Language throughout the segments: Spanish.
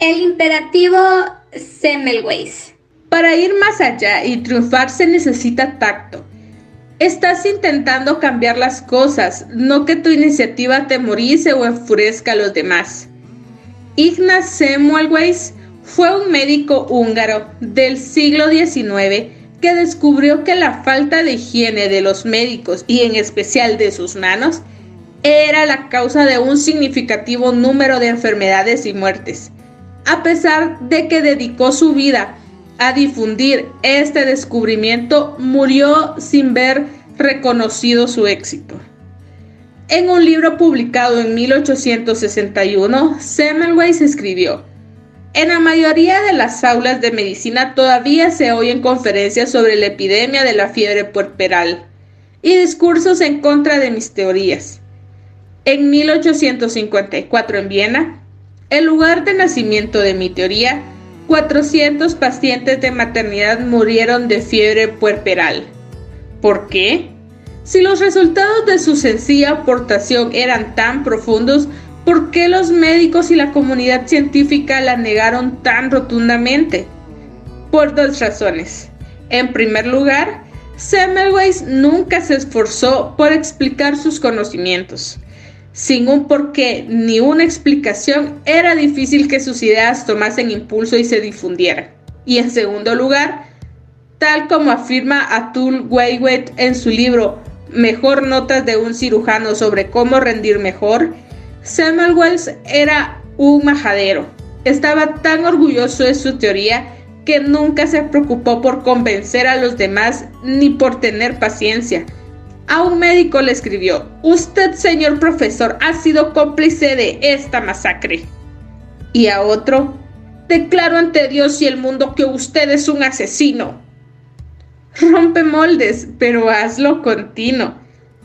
El imperativo Semmelweis. Para ir más allá y triunfar se necesita tacto. Estás intentando cambiar las cosas, no que tu iniciativa atemorice o enfurezca a los demás. Ignaz Semmelweis fue un médico húngaro del siglo XIX que descubrió que la falta de higiene de los médicos y en especial de sus manos era la causa de un significativo número de enfermedades y muertes. A pesar de que dedicó su vida a difundir este descubrimiento, murió sin ver reconocido su éxito. En un libro publicado en 1861, Semmelweis escribió, en la mayoría de las aulas de medicina todavía se oyen conferencias sobre la epidemia de la fiebre puerperal y discursos en contra de mis teorías. En 1854 en Viena, el lugar de nacimiento de mi teoría, 400 pacientes de maternidad murieron de fiebre puerperal. ¿Por qué? Si los resultados de su sencilla aportación eran tan profundos, ¿Por qué los médicos y la comunidad científica la negaron tan rotundamente? Por dos razones. En primer lugar, Semmelweis nunca se esforzó por explicar sus conocimientos. Sin un porqué ni una explicación, era difícil que sus ideas tomasen impulso y se difundieran. Y en segundo lugar, tal como afirma Atul Weiwet en su libro Mejor notas de un cirujano sobre cómo rendir mejor, Samuel Wells era un majadero. Estaba tan orgulloso de su teoría que nunca se preocupó por convencer a los demás ni por tener paciencia. A un médico le escribió, Usted, señor profesor, ha sido cómplice de esta masacre. Y a otro, Declaro ante Dios y el mundo que usted es un asesino. Rompe moldes, pero hazlo continuo.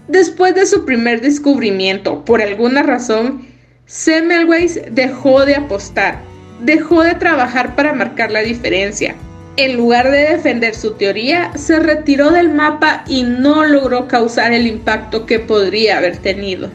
Después de su primer descubrimiento, por alguna razón, Semmelweis dejó de apostar, dejó de trabajar para marcar la diferencia. En lugar de defender su teoría, se retiró del mapa y no logró causar el impacto que podría haber tenido.